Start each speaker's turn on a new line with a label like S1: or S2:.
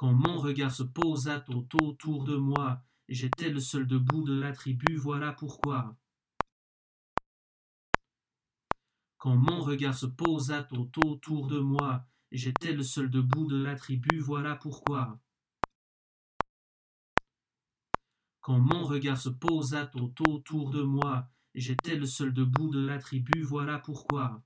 S1: Quand mon regard se posa tout autour de moi, j'étais le seul debout de la tribu, voilà pourquoi. Quand mon regard se posa tout autour de moi, j'étais le seul debout de la tribu, voilà pourquoi. Quand mon regard se posa tout autour de moi, j'étais le seul debout de la tribu, voilà pourquoi.